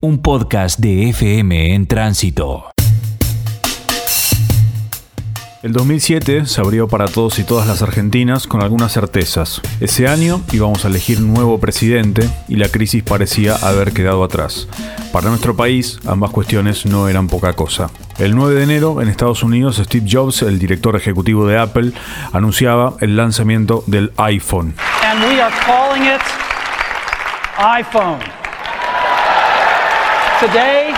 un podcast de FM en tránsito. El 2007 se abrió para todos y todas las argentinas con algunas certezas. Ese año íbamos a elegir un nuevo presidente y la crisis parecía haber quedado atrás. Para nuestro país, ambas cuestiones no eran poca cosa. El 9 de enero, en Estados Unidos, Steve Jobs, el director ejecutivo de Apple, anunciaba el lanzamiento del iPhone. And we are calling it iPhone. Today,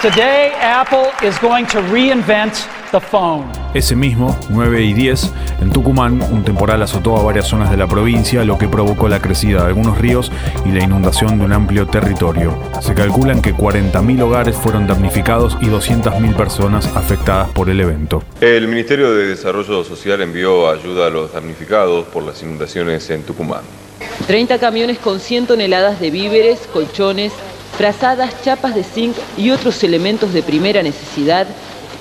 today Apple is going to reinvent the phone. Ese mismo, 9 y 10, en Tucumán, un temporal azotó a varias zonas de la provincia, lo que provocó la crecida de algunos ríos y la inundación de un amplio territorio. Se calculan que 40.000 hogares fueron damnificados y 200.000 personas afectadas por el evento. El Ministerio de Desarrollo Social envió ayuda a los damnificados por las inundaciones en Tucumán. 30 camiones con 100 toneladas de víveres, colchones, frazadas, chapas de zinc y otros elementos de primera necesidad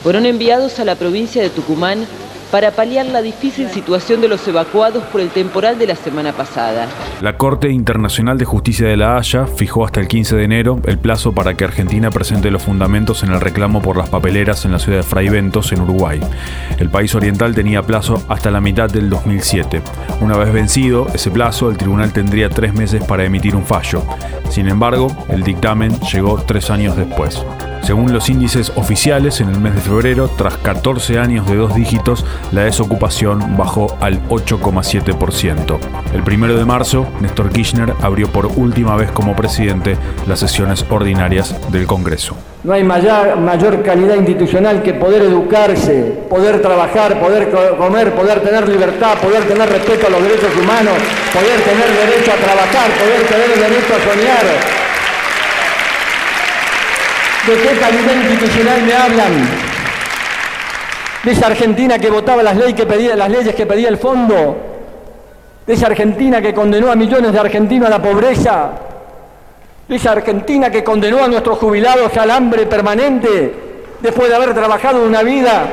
fueron enviados a la provincia de Tucumán para paliar la difícil situación de los evacuados por el temporal de la semana pasada. La Corte Internacional de Justicia de La Haya fijó hasta el 15 de enero el plazo para que Argentina presente los fundamentos en el reclamo por las papeleras en la ciudad de Fray Ventos, en Uruguay. El país oriental tenía plazo hasta la mitad del 2007. Una vez vencido ese plazo, el tribunal tendría tres meses para emitir un fallo. Sin embargo, el dictamen llegó tres años después. Según los índices oficiales, en el mes de febrero, tras 14 años de dos dígitos, la desocupación bajó al 8,7%. El primero de marzo, Néstor Kirchner abrió por última vez como presidente las sesiones ordinarias del Congreso. No hay mayor, mayor calidad institucional que poder educarse, poder trabajar, poder comer, poder tener libertad, poder tener respeto a los derechos humanos, poder tener derecho a trabajar, poder tener derecho a soñar. ¿De qué calidad institucional me hablan? De esa Argentina que votaba las leyes que pedía, las leyes que pedía el fondo, de esa Argentina que condenó a millones de argentinos a la pobreza, de esa Argentina que condenó a nuestros jubilados al hambre permanente después de haber trabajado una vida,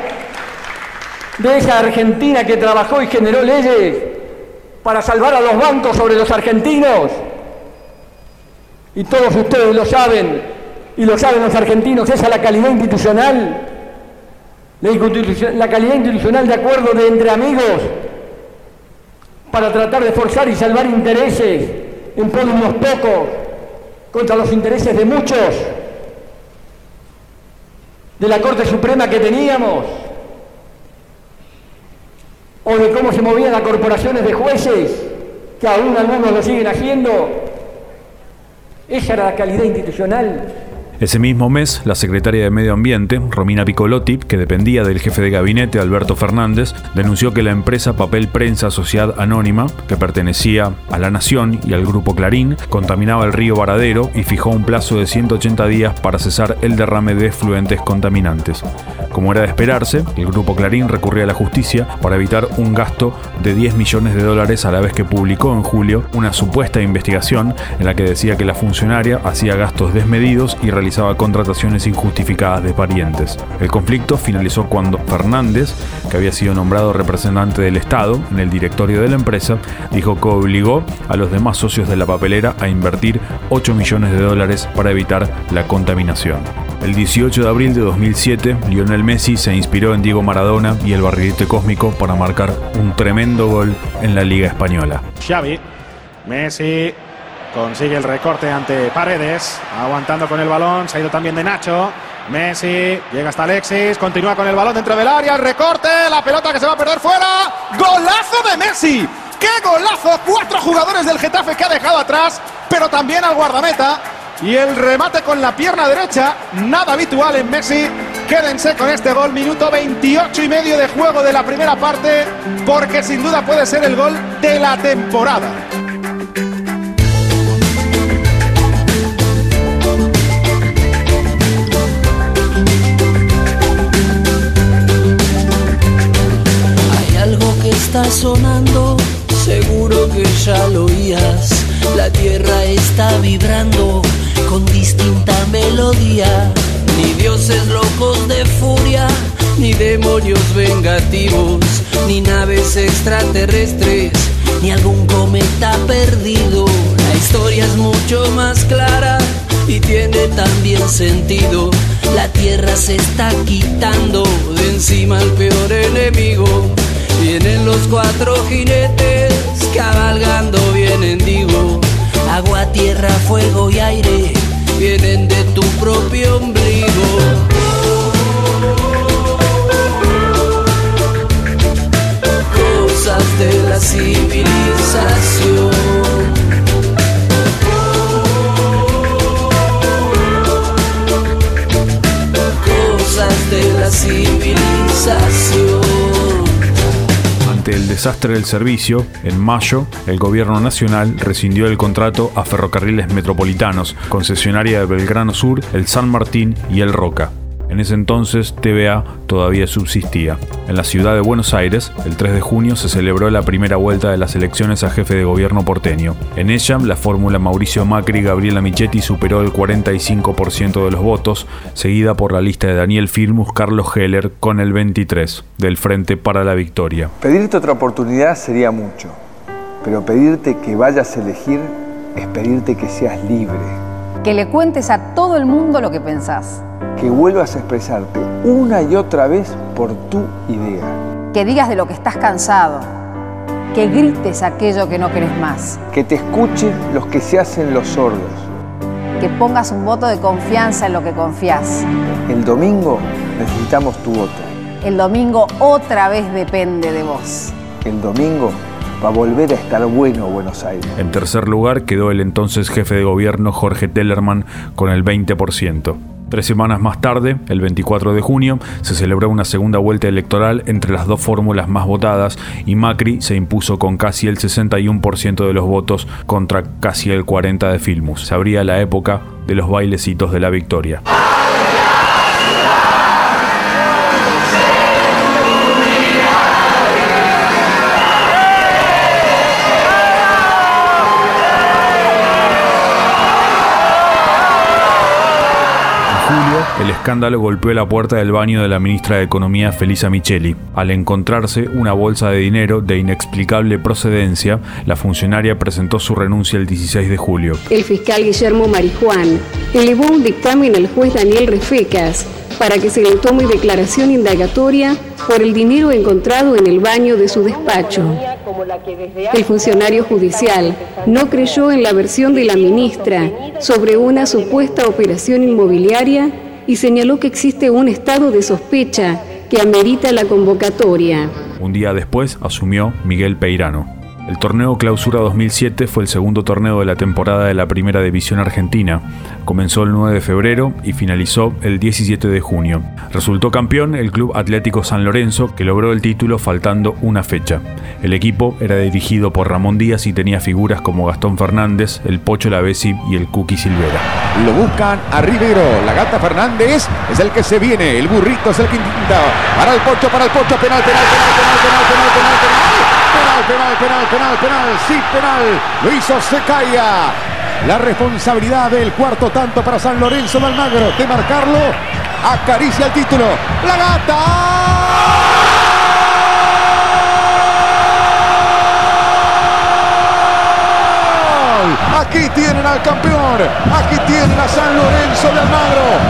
de esa Argentina que trabajó y generó leyes para salvar a los bancos sobre los argentinos. Y todos ustedes lo saben, y lo saben los argentinos, esa es la calidad institucional, la, calidad institucional de acuerdo de entre amigos para tratar de forzar y salvar intereses en pro de unos pocos contra los intereses de muchos, de la Corte Suprema que teníamos, o de cómo se movían las corporaciones de jueces, que aún algunos lo siguen haciendo. Esa era la calidad institucional ese mismo mes, la secretaria de Medio Ambiente, Romina Piccolotti, que dependía del jefe de gabinete, Alberto Fernández, denunció que la empresa Papel Prensa Sociedad Anónima, que pertenecía a La Nación y al grupo Clarín, contaminaba el río Varadero y fijó un plazo de 180 días para cesar el derrame de efluentes contaminantes. Como era de esperarse, el grupo Clarín recurrió a la justicia para evitar un gasto de 10 millones de dólares a la vez que publicó en julio una supuesta investigación en la que decía que la funcionaria hacía gastos desmedidos y realizaba contrataciones injustificadas de parientes. El conflicto finalizó cuando Fernández, que había sido nombrado representante del Estado en el directorio de la empresa, dijo que obligó a los demás socios de la papelera a invertir 8 millones de dólares para evitar la contaminación. El 18 de abril de 2007, Lionel Messi se inspiró en Diego Maradona y el barrilete cósmico para marcar un tremendo gol en la Liga Española. Xavi, Messi, Consigue el recorte ante Paredes. Aguantando con el balón. Se ha ido también de Nacho. Messi. Llega hasta Alexis. Continúa con el balón dentro del área. El recorte. La pelota que se va a perder fuera. Golazo de Messi. ¡Qué golazo! Cuatro jugadores del Getafe que ha dejado atrás. Pero también al guardameta. Y el remate con la pierna derecha. Nada habitual en Messi. Quédense con este gol. Minuto 28 y medio de juego de la primera parte. Porque sin duda puede ser el gol de la temporada. está sonando, seguro que ya lo oías. La tierra está vibrando demonios vengativos, ni naves extraterrestres, ni algún cometa perdido. La historia es mucho más clara y tiene también sentido. La tierra se está quitando de encima el peor enemigo. Vienen los cuatro jinetes cabalgando vienen digo. Agua, tierra, fuego y aire vienen de tu propio ombligo. De la civilización. Cosas de la civilización. Ante el desastre del servicio, en mayo, el gobierno nacional rescindió el contrato a Ferrocarriles Metropolitanos, concesionaria de Belgrano Sur, el San Martín y el Roca. En ese entonces, TVA todavía subsistía. En la ciudad de Buenos Aires, el 3 de junio se celebró la primera vuelta de las elecciones a jefe de gobierno porteño. En ella, la fórmula Mauricio Macri-Gabriela Michetti superó el 45% de los votos, seguida por la lista de Daniel Filmus, Carlos Heller con el 23% del Frente para la Victoria. Pedirte otra oportunidad sería mucho, pero pedirte que vayas a elegir es pedirte que seas libre. Que le cuentes a todo el mundo lo que pensás. Que vuelvas a expresarte una y otra vez por tu idea. Que digas de lo que estás cansado. Que grites aquello que no querés más. Que te escuchen los que se hacen los sordos. Que pongas un voto de confianza en lo que confías. El domingo necesitamos tu voto. El domingo otra vez depende de vos. El domingo va a volver a estar bueno Buenos Aires. En tercer lugar quedó el entonces jefe de gobierno Jorge Tellerman con el 20%. Tres semanas más tarde, el 24 de junio, se celebró una segunda vuelta electoral entre las dos fórmulas más votadas y Macri se impuso con casi el 61% de los votos contra casi el 40% de Filmus. Se abría la época de los bailecitos de la victoria. El escándalo golpeó la puerta del baño de la ministra de Economía Felisa Micheli. Al encontrarse una bolsa de dinero de inexplicable procedencia, la funcionaria presentó su renuncia el 16 de julio. El fiscal Guillermo Marijuán elevó un dictamen al juez Daniel Refecas para que se le tome declaración indagatoria por el dinero encontrado en el baño de su despacho. El funcionario judicial no creyó en la versión de la ministra sobre una supuesta operación inmobiliaria y señaló que existe un estado de sospecha que amerita la convocatoria. Un día después asumió Miguel Peirano. El torneo Clausura 2007 fue el segundo torneo de la temporada de la Primera División Argentina. Comenzó el 9 de febrero y finalizó el 17 de junio. Resultó campeón el Club Atlético San Lorenzo, que logró el título faltando una fecha. El equipo era dirigido por Ramón Díaz y tenía figuras como Gastón Fernández, el Pocho Lavesi y el Cuqui Silvera. Lo buscan a Rivero, la gata Fernández es el que se viene, el burrito es el que intenta. Para el Pocho, para el Pocho, penal, penal, penal, penal, penal, penal. penal. Penal, penal, penal, penal, penal, sí, penal. Lo hizo Secaya. La responsabilidad del cuarto tanto para San Lorenzo de Almagro de marcarlo. Acaricia el título. La gata. Aquí tienen al campeón, aquí tienen a San Lorenzo de Almagro,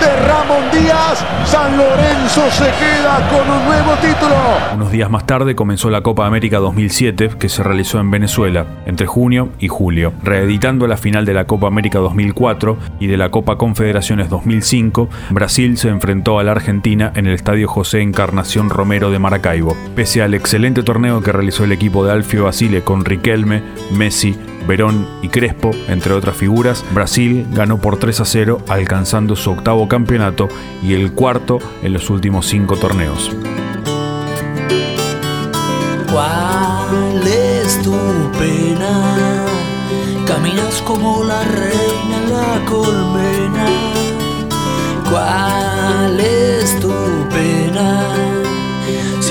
de Ramón Díaz, San Lorenzo se queda con un nuevo título. Unos días más tarde comenzó la Copa América 2007 que se realizó en Venezuela entre junio y julio, reeditando la final de la Copa América 2004 y de la Copa Confederaciones 2005, Brasil se enfrentó a la Argentina en el Estadio José Encarnación Romero de Maracaibo. Pese al excelente torneo que realizó el equipo de Alfio Basile con Riquelme, Messi, Verón y Crespo, entre otras figuras, Brasil ganó por 3 a 0, alcanzando su octavo campeonato y el cuarto en los últimos cinco torneos. ¿Cuál es tu pena? Caminas como la reina en la colmena. ¿Cuál es tu pena?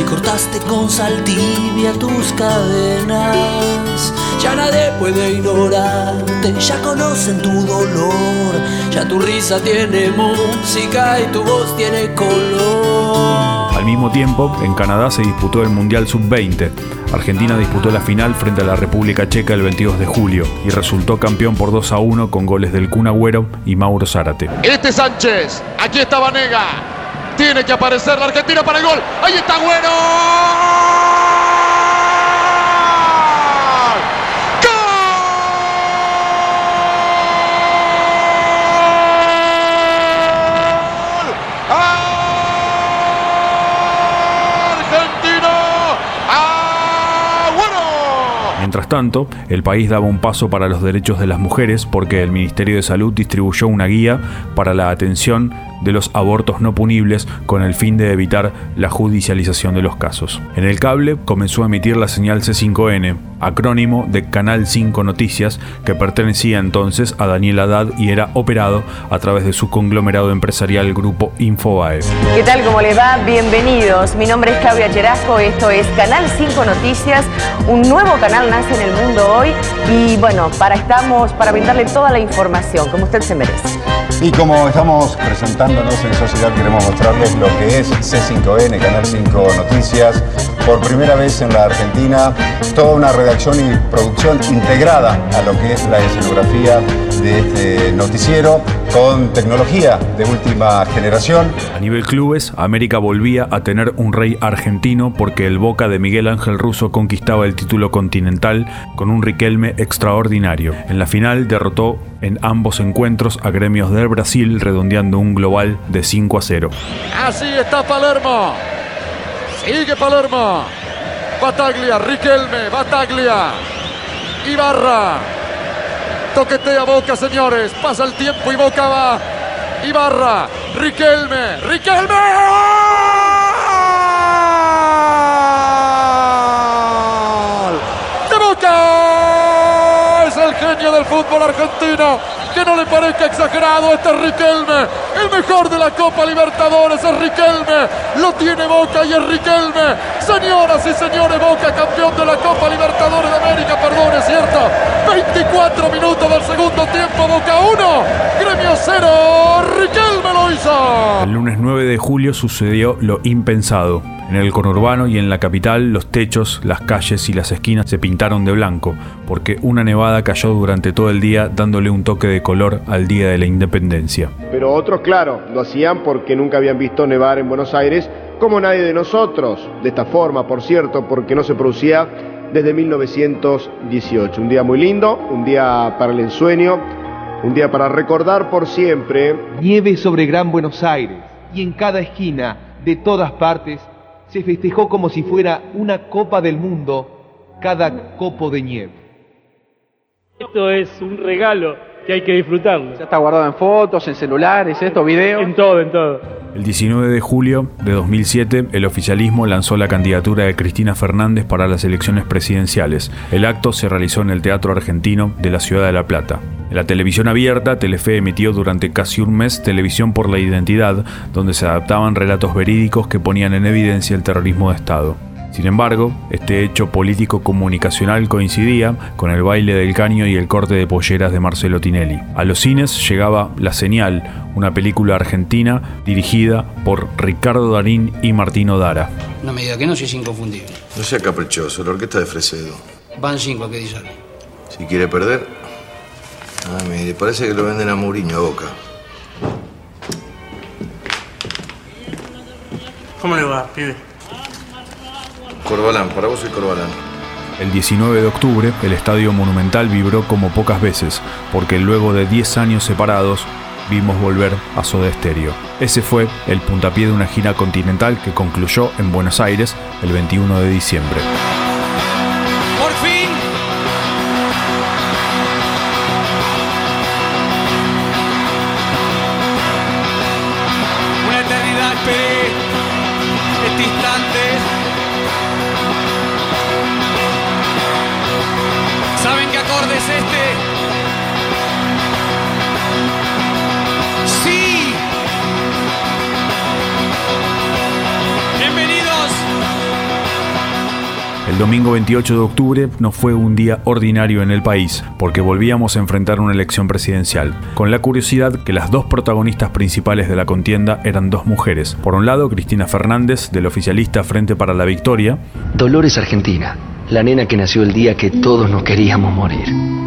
Cortaste con sal tibia tus cadenas, ya nadie puede ignorarte, ya conocen tu dolor, ya tu risa tiene música y tu voz tiene color. Al Al mismo tiempo, en Canadá se disputó el Mundial Sub-20. Argentina disputó la final frente a la República Checa el 22 de julio y resultó campeón por 2 a 1 con goles del Kun Agüero y Mauro Zárate. Este Sánchez, aquí está Vanega. Tiene que aparecer la Argentina para el gol. Ahí está Agüero. Mientras tanto, el país daba un paso para los derechos de las mujeres porque el Ministerio de Salud distribuyó una guía para la atención de los abortos no punibles con el fin de evitar la judicialización de los casos. En el cable comenzó a emitir la señal C5N, acrónimo de Canal 5 Noticias, que pertenecía entonces a Daniel Haddad y era operado a través de su conglomerado empresarial Grupo Infobae. ¿Qué tal? ¿Cómo les va? Bienvenidos. Mi nombre es Claudia Cherasco, esto es Canal 5 Noticias, un nuevo canal nace en el mundo hoy y bueno, para estamos para brindarle toda la información como usted se merece. Y como estamos presentándonos en sociedad, queremos mostrarles lo que es C5N, Canal 5 Noticias. Por primera vez en la Argentina, toda una redacción y producción integrada a lo que es la escenografía de este noticiero con tecnología de última generación. A nivel clubes, América volvía a tener un rey argentino porque el Boca de Miguel Ángel Russo conquistaba el título continental con un Riquelme extraordinario. En la final derrotó en ambos encuentros a gremios del Brasil redondeando un global de 5 a 0. Así está Palermo. Sigue Palermo. Bataglia, Riquelme, Bataglia. Ibarra. Toquetea Boca, señores. Pasa el tiempo y Boca va. Ibarra, Riquelme, Riquelme. ¡De Boca! Es el genio del fútbol argentino. Que no le parezca exagerado, este es Riquelme. El mejor de la Copa Libertadores es Riquelme. Lo tiene Boca y es Riquelme. Señoras y señores, Boca campeón de la Copa Libertadores de América, perdón, es cierto. 24 minutos del segundo tiempo, Boca 1, Gremio 0, Riquelme lo hizo. El lunes 9 de julio sucedió lo impensado. En el conurbano y en la capital, los techos, las calles y las esquinas se pintaron de blanco, porque una nevada cayó durante todo el día dándole un toque de color al Día de la Independencia. Pero otros, claro, lo hacían porque nunca habían visto nevar en Buenos Aires, como nadie de nosotros. De esta forma, por cierto, porque no se producía desde 1918. Un día muy lindo, un día para el ensueño, un día para recordar por siempre. Nieve sobre Gran Buenos Aires y en cada esquina, de todas partes, se festejó como si fuera una copa del mundo cada copo de nieve. Esto es un regalo que hay que disfrutarlo. Ya está guardado en fotos, en celulares, esto, videos. En todo, en todo. El 19 de julio de 2007, el oficialismo lanzó la candidatura de Cristina Fernández para las elecciones presidenciales. El acto se realizó en el Teatro Argentino de la Ciudad de La Plata. En la televisión abierta, Telefe emitió durante casi un mes Televisión por la Identidad, donde se adaptaban relatos verídicos que ponían en evidencia el terrorismo de Estado. Sin embargo, este hecho político comunicacional coincidía con el baile del caño y el corte de polleras de Marcelo Tinelli. A los cines llegaba La Señal, una película argentina dirigida por Ricardo Darín y Martino Dara. No me diga que no, si es inconfundible. No sea caprichoso, la orquesta de Fresedo. Van cinco, ¿qué dice? Si quiere perder. Ah, mire, parece que lo venden a Mourinho a boca. ¿Cómo le va, pibe? Corbalán, para vos soy Corbalán. El 19 de octubre, el Estadio Monumental vibró como pocas veces, porque luego de 10 años separados, vimos volver a Soda Stereo. Ese fue el puntapié de una gira continental que concluyó en Buenos Aires el 21 de diciembre. El domingo 28 de octubre no fue un día ordinario en el país, porque volvíamos a enfrentar una elección presidencial, con la curiosidad que las dos protagonistas principales de la contienda eran dos mujeres. Por un lado, Cristina Fernández, del oficialista Frente para la Victoria. Dolores Argentina, la nena que nació el día que todos nos queríamos morir.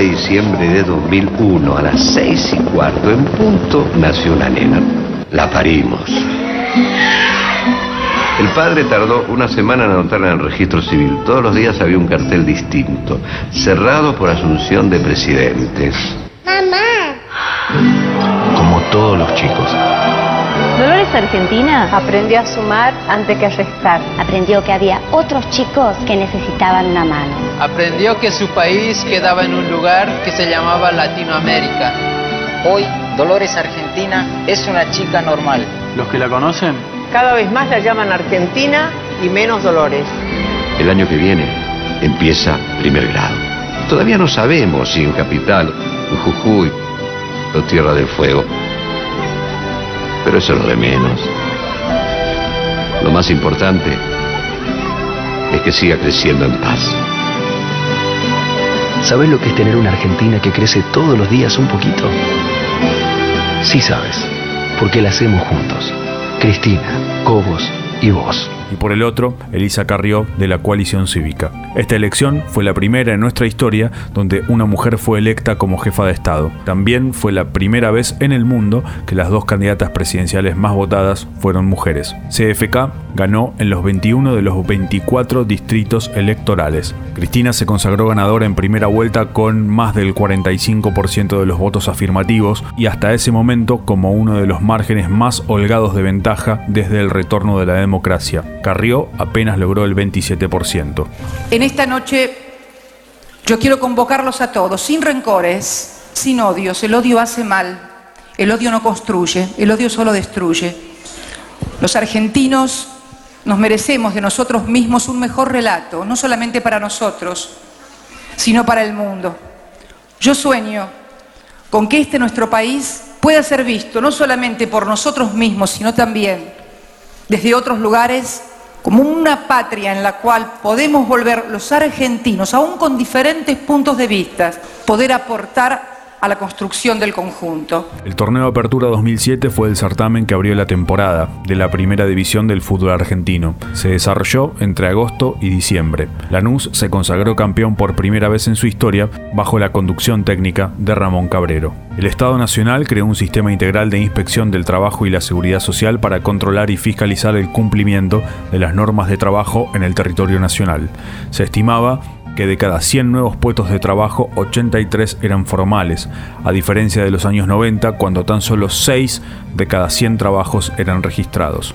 De diciembre de 2001, a las seis y cuarto en punto, nació una nena. La parimos. El padre tardó una semana en anotarla en el registro civil. Todos los días había un cartel distinto, cerrado por asunción de presidentes. Mamá. Como todos los chicos. Dolores Argentina aprendió a sumar antes que a restar. Aprendió que había otros chicos que necesitaban una mano. Aprendió que su país quedaba en un lugar que se llamaba Latinoamérica. Hoy, Dolores Argentina es una chica normal. ¿Los que la conocen? Cada vez más la llaman Argentina y menos Dolores. El año que viene empieza primer grado. Todavía no sabemos si en Capital, en Jujuy o Tierra del Fuego. Pero eso es lo de menos. Lo más importante es que siga creciendo en paz. ¿Sabes lo que es tener una Argentina que crece todos los días un poquito? Sí sabes, porque la hacemos juntos. Cristina, Cobos y vos. Y por el otro, Elisa Carrió, de la coalición cívica. Esta elección fue la primera en nuestra historia donde una mujer fue electa como jefa de Estado. También fue la primera vez en el mundo que las dos candidatas presidenciales más votadas fueron mujeres. CFK ganó en los 21 de los 24 distritos electorales. Cristina se consagró ganadora en primera vuelta con más del 45% de los votos afirmativos y hasta ese momento como uno de los márgenes más holgados de ventaja desde el retorno de la democracia. Carrió apenas logró el 27%. En esta noche yo quiero convocarlos a todos, sin rencores, sin odios. El odio hace mal, el odio no construye, el odio solo destruye. Los argentinos nos merecemos de nosotros mismos un mejor relato, no solamente para nosotros, sino para el mundo. Yo sueño con que este nuestro país pueda ser visto no solamente por nosotros mismos, sino también desde otros lugares como una patria en la cual podemos volver los argentinos, aún con diferentes puntos de vista, poder aportar a la construcción del conjunto. El torneo Apertura 2007 fue el certamen que abrió la temporada de la primera división del fútbol argentino. Se desarrolló entre agosto y diciembre. Lanús se consagró campeón por primera vez en su historia bajo la conducción técnica de Ramón Cabrero. El Estado Nacional creó un sistema integral de inspección del trabajo y la seguridad social para controlar y fiscalizar el cumplimiento de las normas de trabajo en el territorio nacional. Se estimaba que de cada 100 nuevos puestos de trabajo, 83 eran formales, a diferencia de los años 90, cuando tan solo 6 de cada 100 trabajos eran registrados.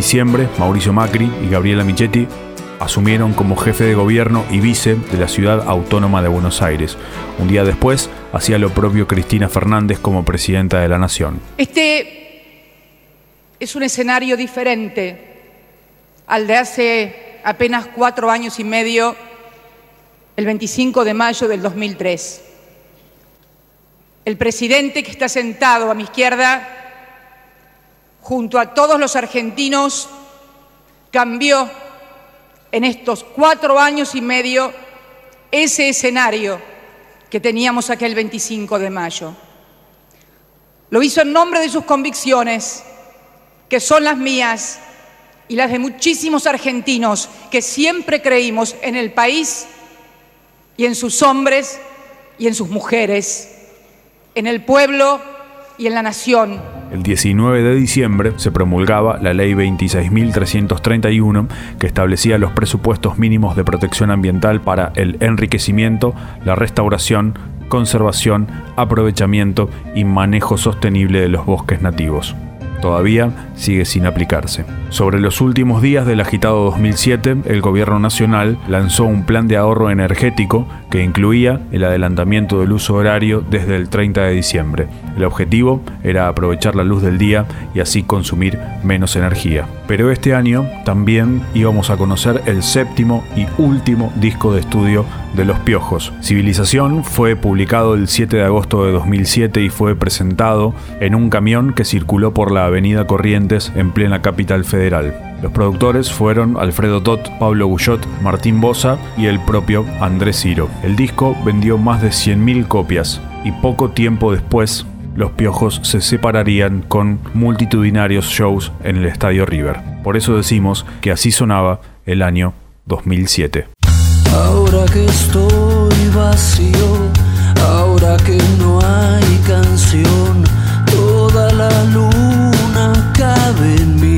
diciembre, Mauricio Macri y Gabriela Michetti asumieron como jefe de gobierno y vice de la ciudad autónoma de Buenos Aires. Un día después, hacía lo propio Cristina Fernández como presidenta de la Nación. Este es un escenario diferente al de hace apenas cuatro años y medio, el 25 de mayo del 2003. El presidente que está sentado a mi izquierda, junto a todos los argentinos, cambió en estos cuatro años y medio ese escenario que teníamos aquel 25 de mayo. Lo hizo en nombre de sus convicciones, que son las mías y las de muchísimos argentinos que siempre creímos en el país y en sus hombres y en sus mujeres, en el pueblo y en la nación. El 19 de diciembre se promulgaba la Ley 26.331 que establecía los presupuestos mínimos de protección ambiental para el enriquecimiento, la restauración, conservación, aprovechamiento y manejo sostenible de los bosques nativos todavía sigue sin aplicarse. Sobre los últimos días del agitado 2007, el gobierno nacional lanzó un plan de ahorro energético que incluía el adelantamiento del uso horario desde el 30 de diciembre. El objetivo era aprovechar la luz del día y así consumir menos energía. Pero este año también íbamos a conocer el séptimo y último disco de estudio de Los Piojos. Civilización fue publicado el 7 de agosto de 2007 y fue presentado en un camión que circuló por la avenida Corrientes en plena capital federal. Los productores fueron Alfredo Tot, Pablo Guyot, Martín Bosa y el propio Andrés Ciro. El disco vendió más de 100.000 copias y poco tiempo después los Piojos se separarían con multitudinarios shows en el Estadio River. Por eso decimos que así sonaba el año 2007. Ahora que estoy vacío, ahora que no hay canción, toda la luna cabe en mí.